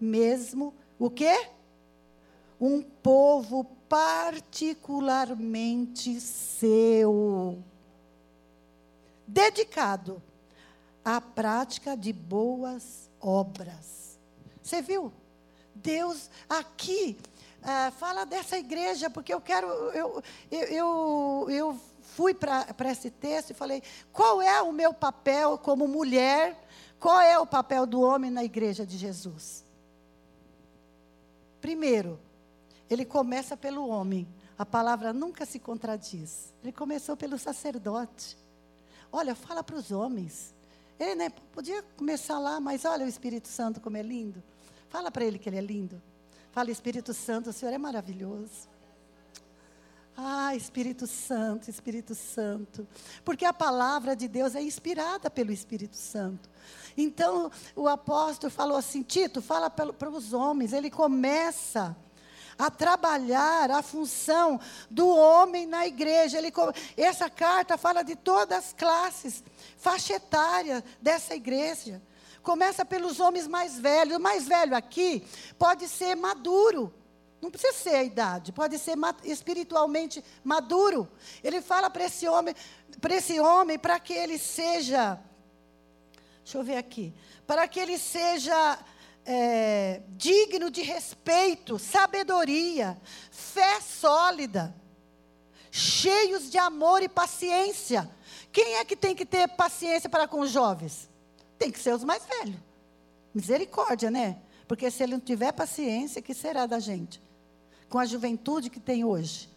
mesmo o quê? Um povo particularmente seu, dedicado à prática de boas obras. Você viu? Deus aqui uh, fala dessa igreja, porque eu quero. Eu, eu, eu, eu fui para esse texto e falei: qual é o meu papel como mulher? Qual é o papel do homem na igreja de Jesus? Primeiro, ele começa pelo homem. A palavra nunca se contradiz. Ele começou pelo sacerdote. Olha, fala para os homens. Ele né, podia começar lá, mas olha o Espírito Santo como é lindo. Fala para ele que ele é lindo. Fala, Espírito Santo, o Senhor é maravilhoso. Ah, Espírito Santo, Espírito Santo. Porque a palavra de Deus é inspirada pelo Espírito Santo. Então, o apóstolo falou assim: Tito, fala para os homens. Ele começa a trabalhar a função do homem na igreja. Ele, essa carta fala de todas as classes, faixa etária dessa igreja. Começa pelos homens mais velhos. O mais velho aqui pode ser maduro. Não precisa ser a idade, pode ser espiritualmente maduro. Ele fala para esse homem, para esse homem, para que ele seja, deixa eu ver aqui, para que ele seja é, digno de respeito, sabedoria, fé sólida, cheios de amor e paciência, Quem é que tem que ter paciência para com os jovens? Tem que ser os mais velhos. Misericórdia, né? Porque se ele não tiver paciência, que será da gente? Com a juventude que tem hoje.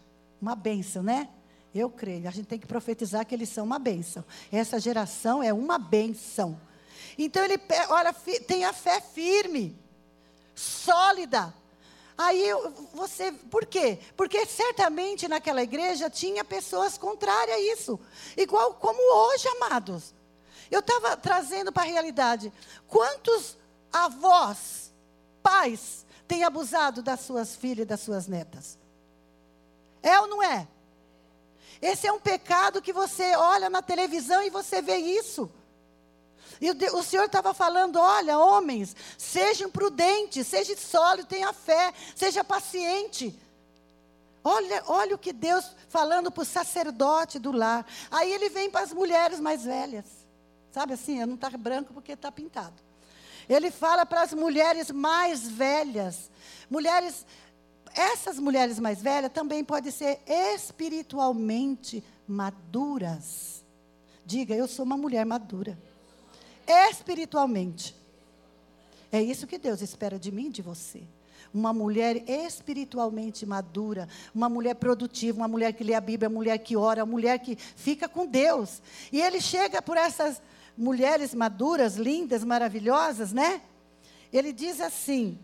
Uma benção, né? Eu creio. A gente tem que profetizar que eles são uma benção. Essa geração é uma benção. Então ele, olha, tem a fé firme, sólida. Aí você, por quê? Porque certamente naquela igreja tinha pessoas contrárias a isso. Igual como hoje, amados. Eu estava trazendo para a realidade. Quantos avós, pais, têm abusado das suas filhas e das suas netas? É ou não é? Esse é um pecado que você olha na televisão e você vê isso. E o, Senhor estava falando: olha, homens, sejam prudentes, sejam sólidos, tenha fé, seja paciente. Olha, olha o que Deus falando para o sacerdote do lar. Aí ele vem para as mulheres mais velhas. Sabe assim, não está branco porque está pintado. Ele fala para as mulheres mais velhas. Mulheres, essas mulheres mais velhas também podem ser espiritualmente maduras. Diga, eu sou uma mulher madura espiritualmente. É isso que Deus espera de mim e de você. Uma mulher espiritualmente madura, uma mulher produtiva, uma mulher que lê a Bíblia, uma mulher que ora, uma mulher que fica com Deus. E ele chega por essas mulheres maduras, lindas, maravilhosas, né? Ele diz assim: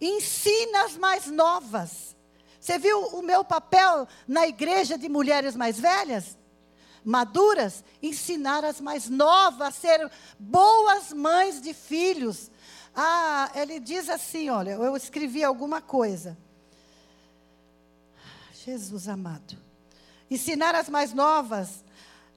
ensina as mais novas. Você viu o meu papel na igreja de mulheres mais velhas? Maduras, ensinar as mais novas a ser boas mães de filhos. Ah, ele diz assim: olha, eu escrevi alguma coisa. Jesus amado. Ensinar as mais novas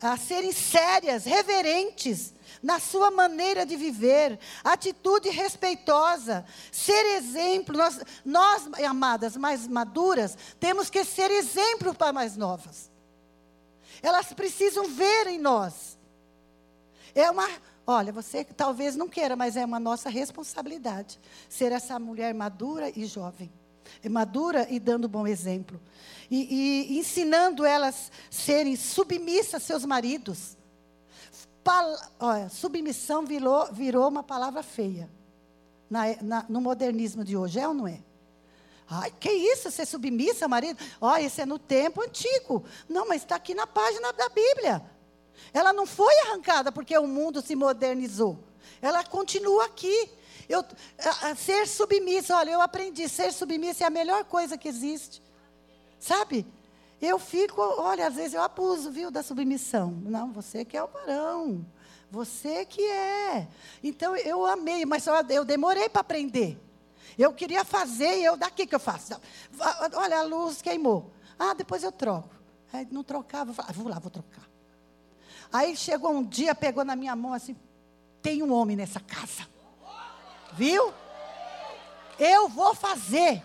a serem sérias, reverentes na sua maneira de viver, atitude respeitosa, ser exemplo. Nós, nós, amadas, mais maduras, temos que ser exemplo para mais novas. Elas precisam ver em nós. É uma, olha, você talvez não queira, mas é uma nossa responsabilidade ser essa mulher madura e jovem. É madura e dando bom exemplo. E, e ensinando elas serem submissas a seus maridos. Pal, olha, submissão virou, virou uma palavra feia na, na, no modernismo de hoje, é ou não é? Ai, que isso, ser submissa marido? Ó, isso é no tempo antigo. Não, mas está aqui na página da Bíblia. Ela não foi arrancada porque o mundo se modernizou. Ela continua aqui. Eu, a, a, ser submissa, olha, eu aprendi, ser submissa é a melhor coisa que existe. Sabe? Eu fico, olha, às vezes eu abuso, viu, da submissão. Não, você que é o varão. Você que é. Então eu amei, mas eu demorei para aprender. Eu queria fazer e eu, daqui que eu faço. Olha, a luz queimou. Ah, depois eu troco. Aí não trocava, falava, ah, vou lá, vou trocar. Aí chegou um dia, pegou na minha mão assim, tem um homem nessa casa. Viu? Eu vou fazer.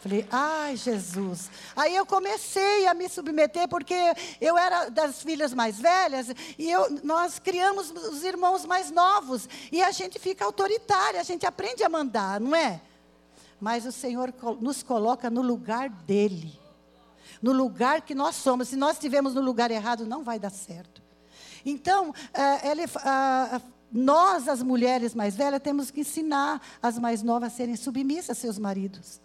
Falei, ai Jesus. Aí eu comecei a me submeter, porque eu era das filhas mais velhas, e eu, nós criamos os irmãos mais novos, e a gente fica autoritária, a gente aprende a mandar, não é? Mas o Senhor nos coloca no lugar dele. No lugar que nós somos. Se nós estivermos no lugar errado, não vai dar certo. Então, eh, ele, nós, as mulheres mais velhas, temos que ensinar as mais novas a serem submissas a seus maridos.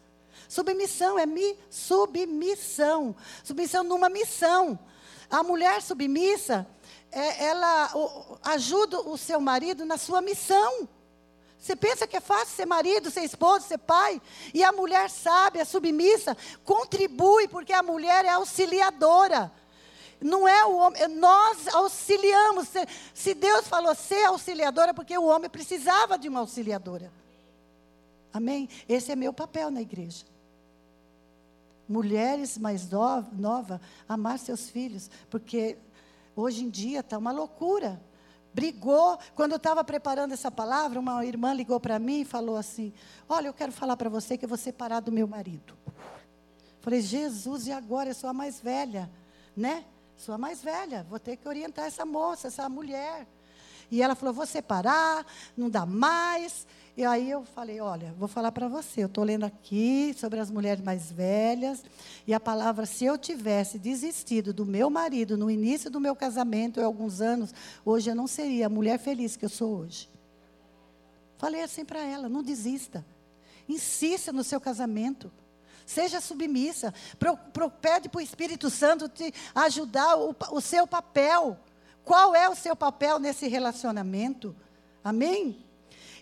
Submissão é mi, submissão. Submissão numa missão. A mulher submissa, é, ela ajuda o seu marido na sua missão. Você pensa que é fácil ser marido, ser esposo, ser pai? E a mulher sábia, submissa, contribui, porque a mulher é auxiliadora. Não é o homem, nós auxiliamos. Se Deus falou ser auxiliadora, porque o homem precisava de uma auxiliadora. Amém? Esse é meu papel na igreja. Mulheres mais novas, nova, amar seus filhos, porque hoje em dia está uma loucura brigou. Quando eu estava preparando essa palavra, uma irmã ligou para mim e falou assim: Olha, eu quero falar para você que eu vou separar do meu marido. Falei, Jesus, e agora? Eu sou a mais velha, né? Sou a mais velha, vou ter que orientar essa moça, essa mulher. E ela falou: vou separar, não dá mais. E aí eu falei: olha, vou falar para você. Eu estou lendo aqui sobre as mulheres mais velhas. E a palavra: se eu tivesse desistido do meu marido no início do meu casamento, há alguns anos, hoje eu não seria a mulher feliz que eu sou hoje. Falei assim para ela: não desista. Insista no seu casamento. Seja submissa. Pro, pro, pede para o Espírito Santo te ajudar o, o seu papel. Qual é o seu papel nesse relacionamento? Amém?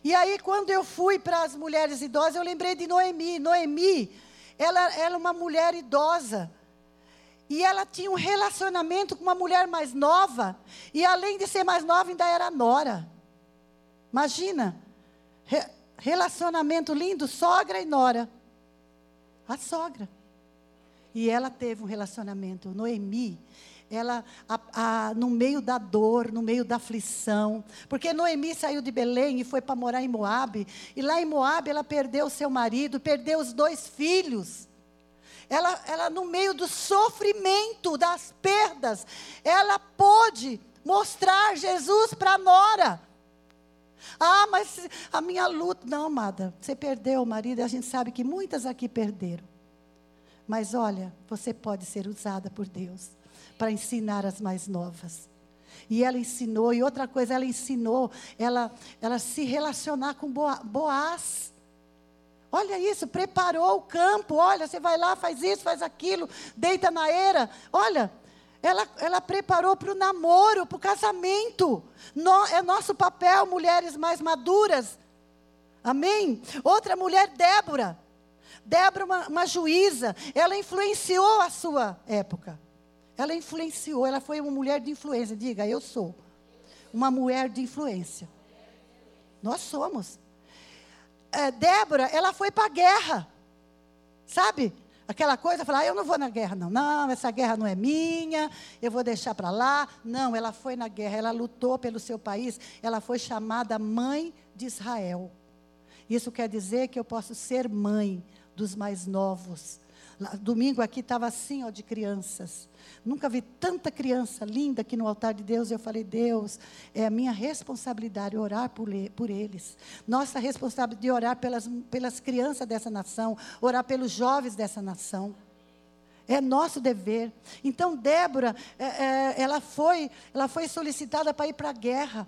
E aí, quando eu fui para as mulheres idosas, eu lembrei de Noemi. Noemi, ela era uma mulher idosa. E ela tinha um relacionamento com uma mulher mais nova. E além de ser mais nova, ainda era nora. Imagina. Re relacionamento lindo, sogra e nora. A sogra. E ela teve um relacionamento. Noemi, ela, a, a, no meio da dor, no meio da aflição, porque Noemi saiu de Belém e foi para morar em Moabe, e lá em Moabe ela perdeu seu marido, perdeu os dois filhos. Ela, ela no meio do sofrimento, das perdas, ela pôde mostrar Jesus para a nora. Ah, mas a minha luta. Não, amada, você perdeu o marido, a gente sabe que muitas aqui perderam. Mas olha, você pode ser usada por Deus para ensinar as mais novas. E ela ensinou, e outra coisa, ela ensinou, ela, ela se relacionar com Boaz. Olha isso, preparou o campo. Olha, você vai lá, faz isso, faz aquilo, deita na era. Olha, ela, ela preparou para o namoro, para o casamento. No, é nosso papel, mulheres mais maduras. Amém? Outra mulher, Débora. Débora, uma, uma juíza, ela influenciou a sua época. Ela influenciou, ela foi uma mulher de influência. Diga, eu sou uma mulher de influência. Nós somos. É, Débora, ela foi para a guerra. Sabe? Aquela coisa, falar, ah, eu não vou na guerra, não. Não, essa guerra não é minha, eu vou deixar para lá. Não, ela foi na guerra, ela lutou pelo seu país, ela foi chamada mãe de Israel. Isso quer dizer que eu posso ser mãe dos mais novos. Domingo aqui estava assim, ó, de crianças. Nunca vi tanta criança linda aqui no altar de Deus. Eu falei, Deus, é a minha responsabilidade orar por, por eles. Nossa responsabilidade de orar pelas, pelas crianças dessa nação, orar pelos jovens dessa nação. É nosso dever. Então, Débora, é, é, ela, foi, ela foi solicitada para ir para a guerra.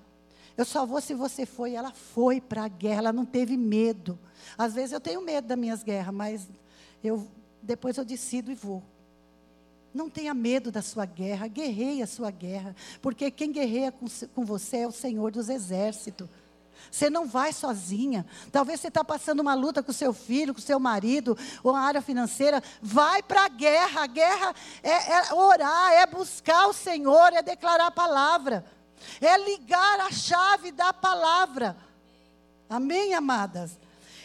Eu só vou se você foi. Ela foi para a guerra, ela não teve medo. Às vezes eu tenho medo das minhas guerras, mas eu depois eu decido e vou. Não tenha medo da sua guerra, guerreie a sua guerra, porque quem guerreia com, com você é o Senhor dos Exércitos. Você não vai sozinha. Talvez você está passando uma luta com seu filho, com seu marido, ou uma área financeira. Vai para a guerra. A guerra é, é orar, é buscar o Senhor, é declarar a palavra, é ligar a chave da palavra. Amém, amadas?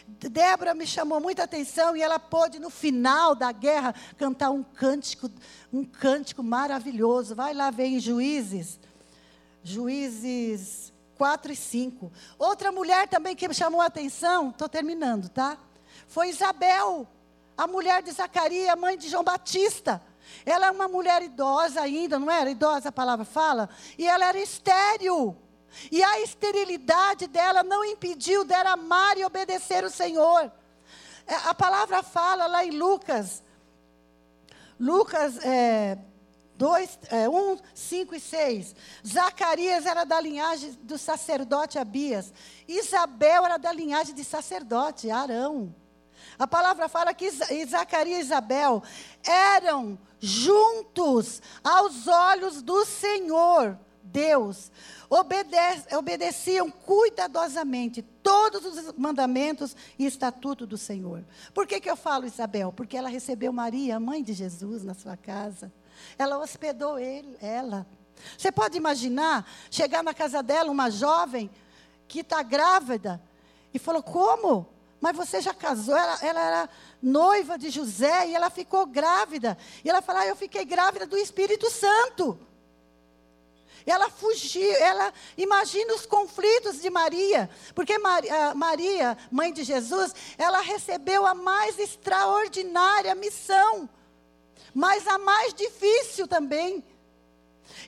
Débora me chamou muita atenção e ela pôde, no final da guerra, cantar um cântico, um cântico maravilhoso. Vai lá ver em Juízes, Juízes 4 e 5. Outra mulher também que me chamou a atenção, estou terminando, tá? Foi Isabel, a mulher de Zacarias, mãe de João Batista. Ela é uma mulher idosa ainda, não era? Idosa a palavra fala. E ela era estéril. E a esterilidade dela não impediu dela amar e obedecer o Senhor. É, a palavra fala lá em Lucas, Lucas é, 2, é, 1, 5 e 6. Zacarias era da linhagem do sacerdote Abias. Isabel era da linhagem de sacerdote Arão. A palavra fala que Zacarias e Isabel eram juntos aos olhos do Senhor, Deus obedeciam cuidadosamente todos os mandamentos e estatutos do Senhor. Por que, que eu falo Isabel? Porque ela recebeu Maria, mãe de Jesus, na sua casa. Ela hospedou ele, ela. Você pode imaginar chegar na casa dela uma jovem que está grávida e falou: Como? Mas você já casou? Ela, ela, era noiva de José e ela ficou grávida. E ela falou: ah, Eu fiquei grávida do Espírito Santo. Ela fugiu, ela imagina os conflitos de Maria, porque Maria, Maria, mãe de Jesus, ela recebeu a mais extraordinária missão, mas a mais difícil também.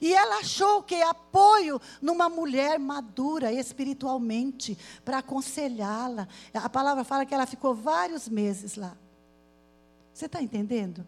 E ela achou que apoio numa mulher madura espiritualmente para aconselhá-la. A palavra fala que ela ficou vários meses lá. Você está entendendo?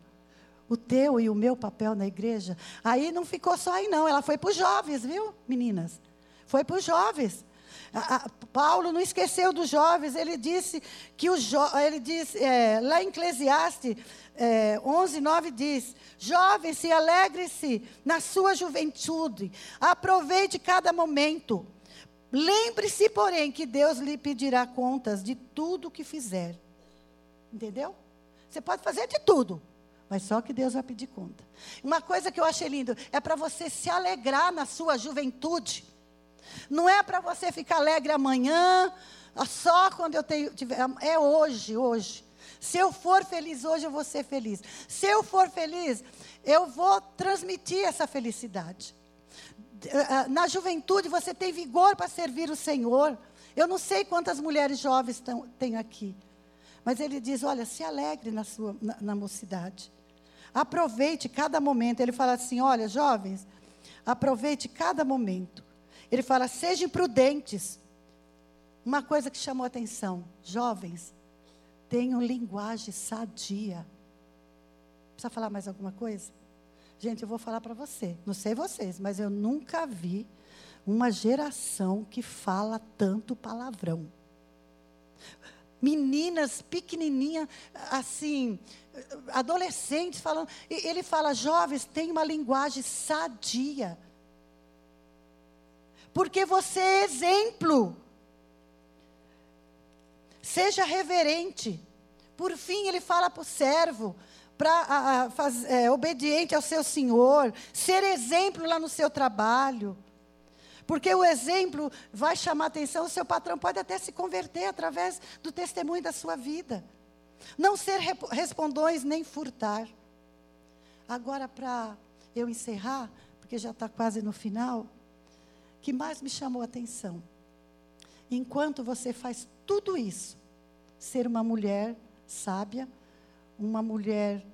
O teu e o meu papel na igreja. Aí não ficou só aí, não. Ela foi para os jovens, viu, meninas? Foi para os jovens. A, a, Paulo não esqueceu dos jovens, ele disse que os ele disse, é, lá em Eclesiastes é, 11, 9 diz: Jovens, se alegre-se na sua juventude, aproveite cada momento. Lembre-se, porém, que Deus lhe pedirá contas de tudo que fizer. Entendeu? Você pode fazer de tudo, mas só que Deus vai pedir conta. Uma coisa que eu achei lindo é para você se alegrar na sua juventude. Não é para você ficar alegre amanhã, só quando eu tenho. É hoje, hoje. Se eu for feliz hoje, eu vou ser feliz. Se eu for feliz, eu vou transmitir essa felicidade. Eh, na juventude, você tem vigor para servir o Senhor. Eu não sei quantas mulheres jovens tão, tem aqui. Mas ele diz: olha, se alegre na, sua, na, na mocidade. Aproveite cada momento. Ele fala assim: olha, jovens, aproveite cada momento. Ele fala: sejam prudentes. Uma coisa que chamou atenção: jovens, tenham linguagem sadia. Precisa falar mais alguma coisa? Gente, eu vou falar para você. Não sei vocês, mas eu nunca vi uma geração que fala tanto palavrão. Meninas pequenininhas, assim, adolescentes falando. Ele fala, jovens, tem uma linguagem sadia. Porque você é exemplo. Seja reverente. Por fim, ele fala para o servo, para é, obediente ao seu senhor, ser exemplo lá no seu trabalho. Porque o exemplo vai chamar atenção, o seu patrão pode até se converter através do testemunho da sua vida. Não ser respondões nem furtar. Agora, para eu encerrar, porque já está quase no final, que mais me chamou a atenção. Enquanto você faz tudo isso, ser uma mulher sábia, uma mulher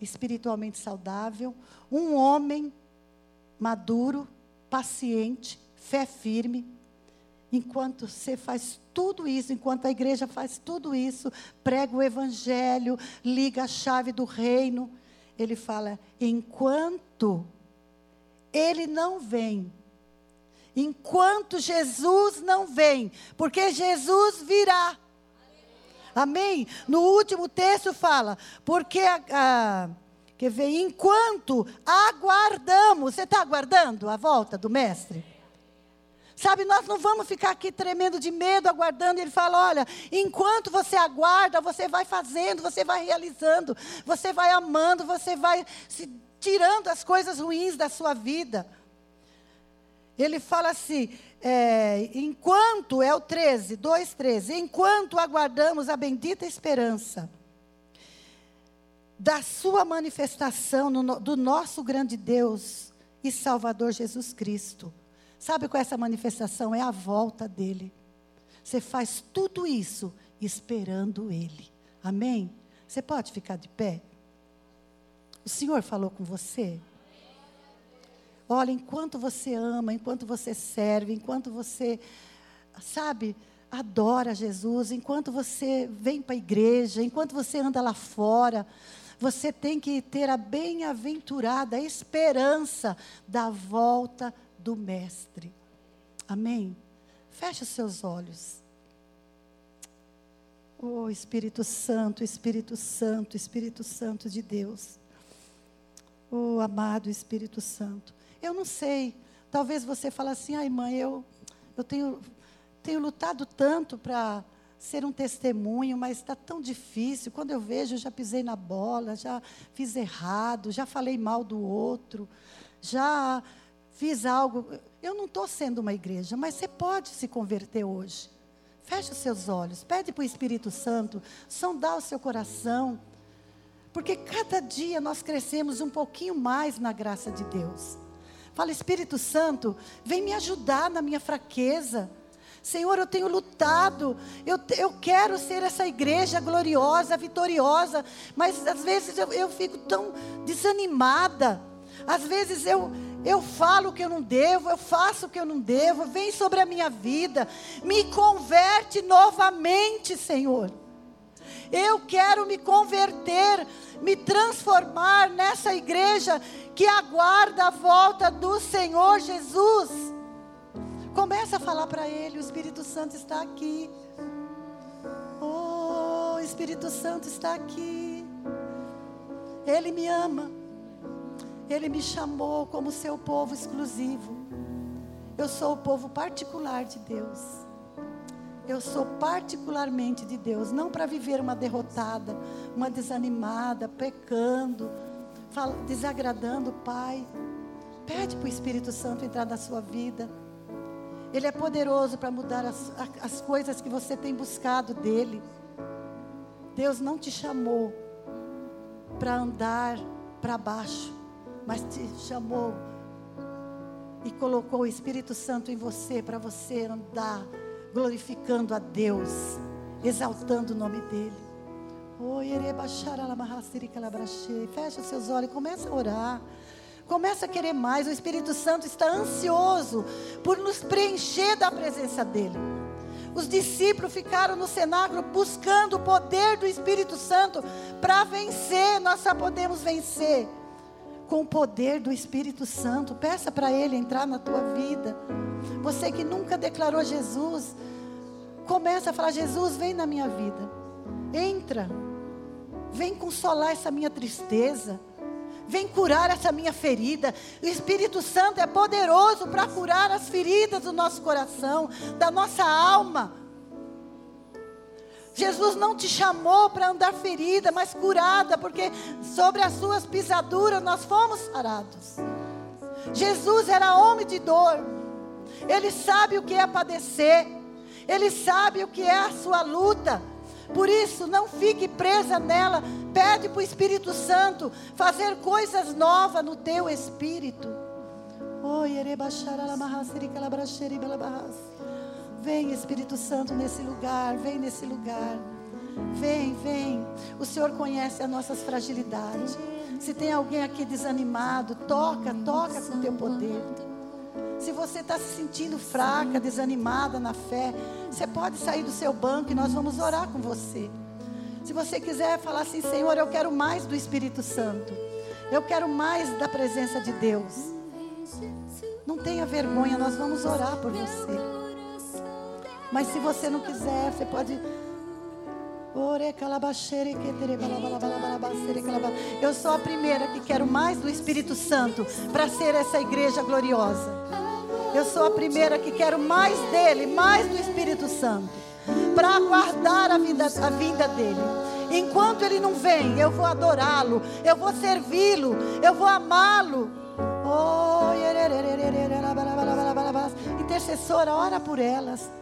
espiritualmente saudável, um homem maduro, paciente, fé firme. Enquanto você faz tudo isso, enquanto a igreja faz tudo isso, prega o evangelho, liga a chave do reino, ele fala: enquanto ele não vem, enquanto Jesus não vem, porque Jesus virá. Amém? No último texto fala, porque a, a enquanto aguardamos, você está aguardando a volta do Mestre? Sabe, nós não vamos ficar aqui tremendo de medo, aguardando. Ele fala: olha, enquanto você aguarda, você vai fazendo, você vai realizando, você vai amando, você vai se tirando as coisas ruins da sua vida. Ele fala assim, é, enquanto, é o 13, 2, 13, enquanto aguardamos a bendita esperança da sua manifestação no, do nosso grande Deus e Salvador Jesus Cristo. Sabe qual é essa manifestação? É a volta dele. Você faz tudo isso esperando ele. Amém? Você pode ficar de pé? O Senhor falou com você? Olha, enquanto você ama, enquanto você serve, enquanto você, sabe, adora Jesus, enquanto você vem para a igreja, enquanto você anda lá fora, você tem que ter a bem-aventurada esperança da volta do Mestre. Amém? Feche os seus olhos. Oh Espírito Santo, Espírito Santo, Espírito Santo de Deus. Oh amado Espírito Santo. Eu não sei. Talvez você fale assim, ai mãe, eu, eu tenho, tenho lutado tanto para ser um testemunho, mas está tão difícil. Quando eu vejo, eu já pisei na bola, já fiz errado, já falei mal do outro, já fiz algo. Eu não estou sendo uma igreja, mas você pode se converter hoje. Feche os seus olhos, pede para o Espírito Santo sondar o seu coração, porque cada dia nós crescemos um pouquinho mais na graça de Deus. Fala, Espírito Santo, vem me ajudar na minha fraqueza. Senhor, eu tenho lutado, eu, eu quero ser essa igreja gloriosa, vitoriosa, mas às vezes eu, eu fico tão desanimada. Às vezes eu eu falo o que eu não devo, eu faço o que eu não devo, vem sobre a minha vida, me converte novamente, Senhor. Eu quero me converter, me transformar nessa igreja que aguarda a volta do Senhor Jesus. Começa a falar para Ele: o Espírito Santo está aqui. Oh, o Espírito Santo está aqui. Ele me ama. Ele me chamou como seu povo exclusivo. Eu sou o povo particular de Deus. Eu sou particularmente de Deus, não para viver uma derrotada, uma desanimada, pecando, desagradando o Pai. Pede para o Espírito Santo entrar na sua vida. Ele é poderoso para mudar as, as coisas que você tem buscado dele. Deus não te chamou para andar para baixo mas te chamou e colocou o Espírito Santo em você para você andar glorificando a Deus, exaltando o nome dele. Fecha seus olhos e começa a orar. Começa a querer mais. O Espírito Santo está ansioso por nos preencher da presença dele. Os discípulos ficaram no cenáculo buscando o poder do Espírito Santo para vencer. Nós só podemos vencer com o poder do Espírito Santo. Peça para Ele entrar na tua vida. Você que nunca declarou Jesus, começa a falar: Jesus, vem na minha vida. Entra. Vem consolar essa minha tristeza. Vem curar essa minha ferida. O Espírito Santo é poderoso para curar as feridas do nosso coração, da nossa alma. Jesus não te chamou para andar ferida, mas curada, porque sobre as suas pisaduras nós fomos sarados. Jesus era homem de dor, ele sabe o que é padecer, ele sabe o que é a sua luta. Por isso, não fique presa nela. Pede para o Espírito Santo fazer coisas novas no teu espírito. Oh, Vem, Espírito Santo, nesse lugar, vem nesse lugar. Vem, vem. O Senhor conhece as nossas fragilidades. Se tem alguém aqui desanimado, toca, toca com o teu poder. Se você está se sentindo fraca, desanimada na fé, você pode sair do seu banco e nós vamos orar com você. Se você quiser falar assim, Senhor, eu quero mais do Espírito Santo. Eu quero mais da presença de Deus. Não tenha vergonha, nós vamos orar por você. Mas se você não quiser, você pode. Eu sou a primeira que quero mais do Espírito Santo para ser essa igreja gloriosa. Eu sou a primeira que quero mais dele, mais do Espírito Santo, para aguardar a vinda, a vinda dele. Enquanto ele não vem, eu vou adorá-lo, eu vou servi-lo, eu vou amá-lo. Oh, intercessora, ora por elas.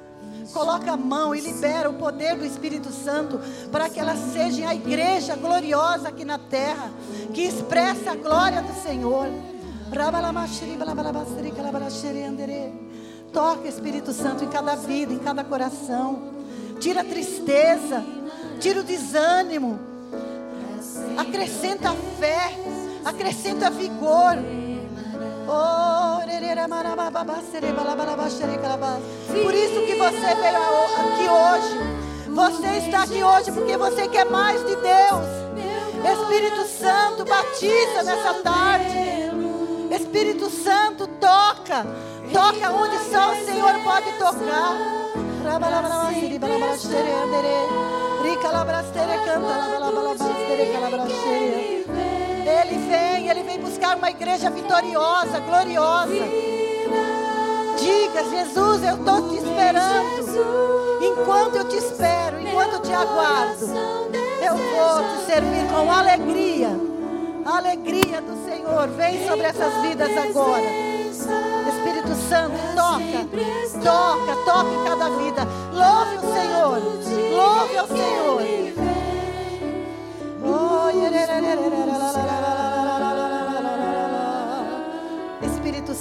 Coloca a mão e libera o poder do Espírito Santo para que elas sejam a igreja gloriosa aqui na terra, que expressa a glória do Senhor. Toca Espírito Santo em cada vida, em cada coração. Tira a tristeza, tira o desânimo. Acrescenta a fé, acrescenta vigor. Por isso que você veio aqui hoje. Você está aqui hoje porque você quer mais de Deus. Espírito Santo, batiza nessa tarde. Espírito Santo, toca. Toca onde só o Senhor pode tocar. Ele uma igreja vitoriosa, gloriosa. Diga, Jesus, eu estou te esperando. Enquanto eu te espero, enquanto eu te aguardo, eu vou te servir com alegria. Alegria do Senhor vem sobre essas vidas agora. Espírito Santo, toca, toca, toca em cada vida. Louve o Senhor, louve o Senhor. Espírito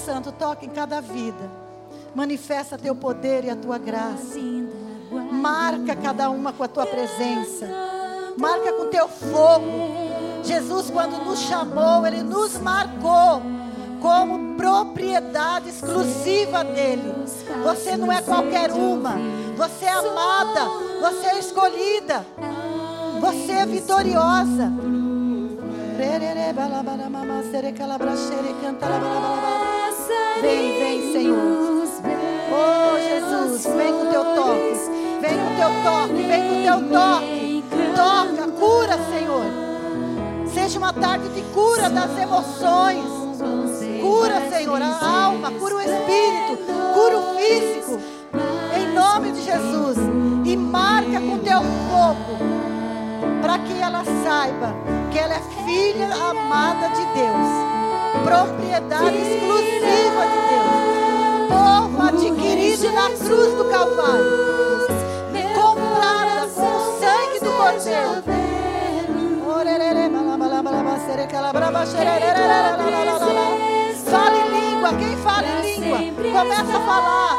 Santo, toca em cada vida. Manifesta teu poder e a tua graça. Marca cada uma com a tua presença. Marca com teu fogo. Jesus, quando nos chamou, Ele nos marcou como propriedade exclusiva dele. Você não é qualquer uma. Você é amada. Você é escolhida. Você é vitoriosa. Vem, vem, Senhor. Oh, Jesus, vem com teu toque. Vem com teu toque, vem com teu toque. Toca, cura, Senhor. Seja uma tarde de cura das emoções. Cura, Senhor, a alma, cura o espírito, cura o físico. Em nome de Jesus. E marca com teu fogo. Para que ela saiba que ela é filha amada de Deus. Propriedade exclusiva de Deus. Povo adquirido na cruz do Calvário. Comprada com o sangue do Cordeiro. Fale língua. Quem fala em língua? Começa a falar.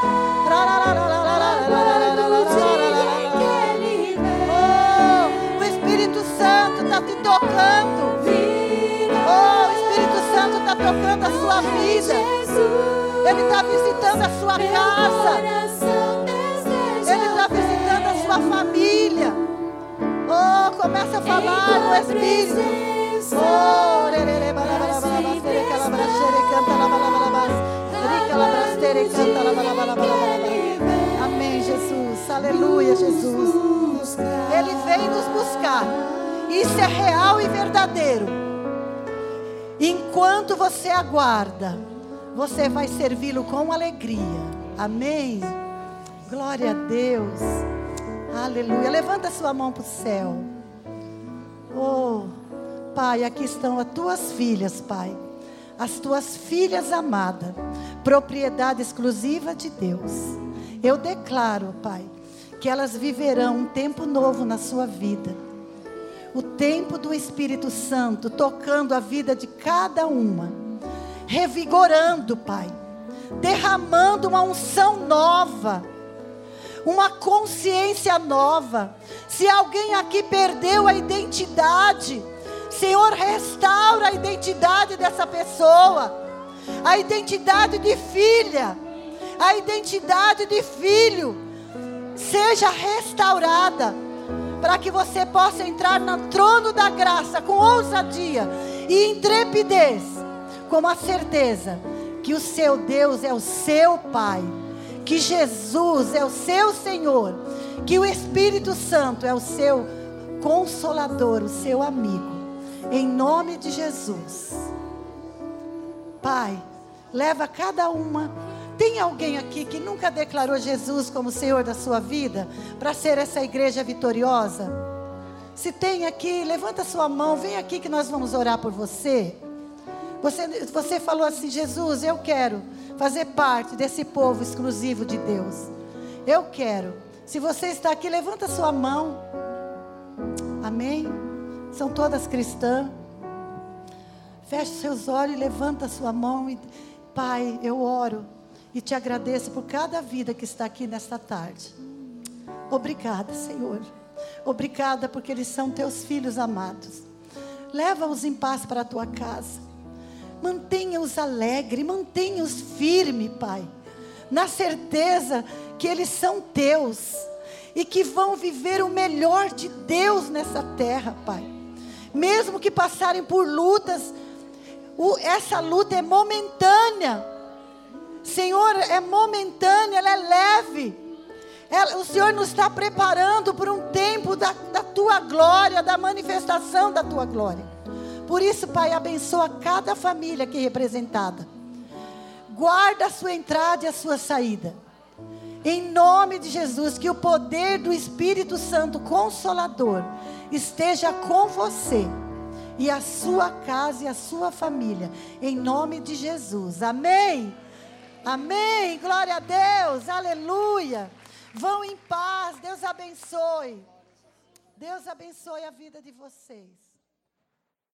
Oh, o Espírito Santo está te tocando. Está tocando a sua vida. Ele está visitando a sua casa. Ele está visitando a sua família. Oh, começa a falar no Espírito. Oh, Amém, Jesus. Aleluia, Jesus. Ele vem nos buscar. Isso é real e verdadeiro. Enquanto você aguarda, você vai servi-lo com alegria. Amém. Glória a Deus. Aleluia. Levanta sua mão para o céu. Oh, Pai, aqui estão as tuas filhas, Pai. As tuas filhas amadas, propriedade exclusiva de Deus. Eu declaro, Pai, que elas viverão um tempo novo na sua vida. O tempo do Espírito Santo tocando a vida de cada uma, revigorando, Pai, derramando uma unção nova uma consciência nova. Se alguém aqui perdeu a identidade, Senhor, restaura a identidade dessa pessoa, a identidade de filha, a identidade de filho, seja restaurada, para que você possa entrar no trono da graça com ousadia e intrepidez, com a certeza que o seu Deus é o seu Pai que Jesus é o seu Senhor, que o Espírito Santo é o seu consolador, o seu amigo. Em nome de Jesus. Pai, leva cada uma. Tem alguém aqui que nunca declarou Jesus como Senhor da sua vida para ser essa igreja vitoriosa? Se tem aqui, levanta sua mão, vem aqui que nós vamos orar por você. Você, você falou assim: Jesus, eu quero fazer parte desse povo exclusivo de Deus. Eu quero. Se você está aqui, levanta sua mão. Amém? São todas cristãs. Feche seus olhos e levanta sua mão. E, Pai, eu oro e te agradeço por cada vida que está aqui nesta tarde. Obrigada, Senhor. Obrigada porque eles são teus filhos amados. Leva-os em paz para a tua casa. Mantenha-os alegres, mantenha-os firmes, Pai, na certeza que eles são teus e que vão viver o melhor de Deus nessa terra, Pai. Mesmo que passarem por lutas, essa luta é momentânea. Senhor, é momentânea, ela é leve. Ela, o Senhor nos está preparando por um tempo da, da tua glória, da manifestação da tua glória. Por isso, Pai, abençoa cada família aqui representada. Guarda a sua entrada e a sua saída. Em nome de Jesus, que o poder do Espírito Santo Consolador esteja com você e a sua casa e a sua família. Em nome de Jesus. Amém. Amém. Glória a Deus. Aleluia. Vão em paz. Deus abençoe. Deus abençoe a vida de vocês.